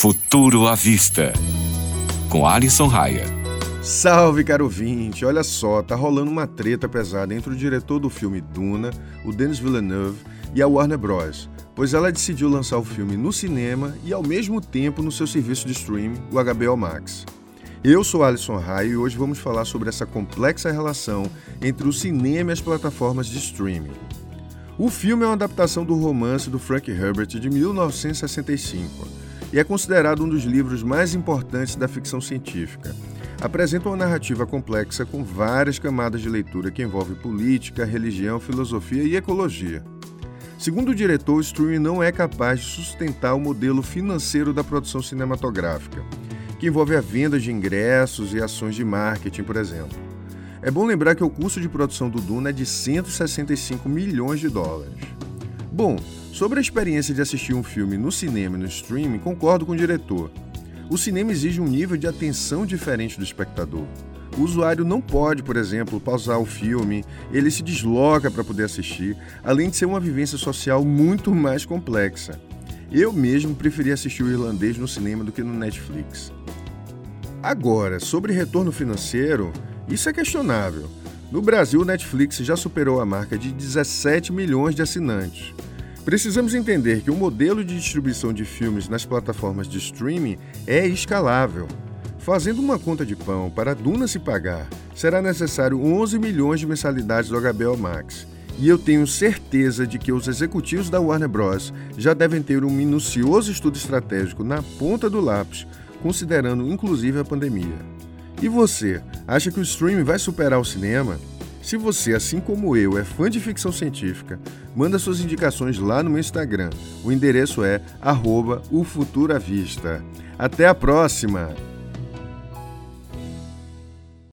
Futuro à Vista, com Alison Raia. Salve, caro ouvinte! Olha só, tá rolando uma treta pesada entre o diretor do filme Duna, o Denis Villeneuve, e a Warner Bros., pois ela decidiu lançar o filme no cinema e ao mesmo tempo no seu serviço de streaming, o HBO Max. Eu sou Alisson Raio e hoje vamos falar sobre essa complexa relação entre o cinema e as plataformas de streaming. O filme é uma adaptação do romance do Frank Herbert de 1965 e é considerado um dos livros mais importantes da ficção científica. Apresenta uma narrativa complexa com várias camadas de leitura que envolve política, religião, filosofia e ecologia. Segundo o diretor, o streaming não é capaz de sustentar o modelo financeiro da produção cinematográfica, que envolve a venda de ingressos e ações de marketing, por exemplo. É bom lembrar que o custo de produção do Duna é de 165 milhões de dólares. Bom, Sobre a experiência de assistir um filme no cinema e no streaming, concordo com o diretor. O cinema exige um nível de atenção diferente do espectador. O usuário não pode, por exemplo, pausar o filme, ele se desloca para poder assistir, além de ser uma vivência social muito mais complexa. Eu mesmo preferi assistir o irlandês no cinema do que no Netflix. Agora, sobre retorno financeiro, isso é questionável. No Brasil, o Netflix já superou a marca de 17 milhões de assinantes. Precisamos entender que o modelo de distribuição de filmes nas plataformas de streaming é escalável. Fazendo uma conta de pão para a Duna se pagar, será necessário 11 milhões de mensalidades do HBO Max. E eu tenho certeza de que os executivos da Warner Bros. já devem ter um minucioso estudo estratégico na ponta do lápis, considerando inclusive a pandemia. E você, acha que o streaming vai superar o cinema? Se você, assim como eu, é fã de ficção científica, manda suas indicações lá no meu Instagram. O endereço é arroba Até a próxima!